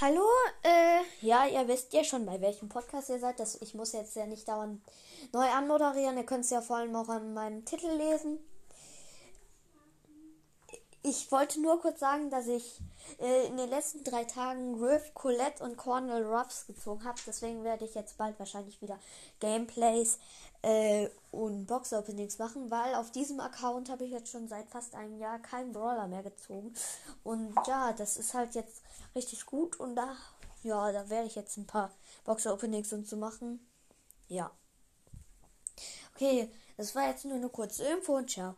Hallo, äh, ja, ihr wisst ja schon, bei welchem Podcast ihr seid. Das, ich muss jetzt ja nicht dauernd neu anmoderieren. Ihr könnt es ja vor allem auch an meinem Titel lesen. Ich wollte nur kurz sagen, dass ich äh, in den letzten drei Tagen Riff, Colette und Cornel Ruffs gezogen habe. Deswegen werde ich jetzt bald wahrscheinlich wieder Gameplays äh, und Box-Openings machen, weil auf diesem Account habe ich jetzt schon seit fast einem Jahr keinen Brawler mehr gezogen. Und ja, das ist halt jetzt richtig gut und da, ja, da werde ich jetzt ein paar Box-Openings und so machen. Ja. Okay, das war jetzt nur eine kurze Info und ciao.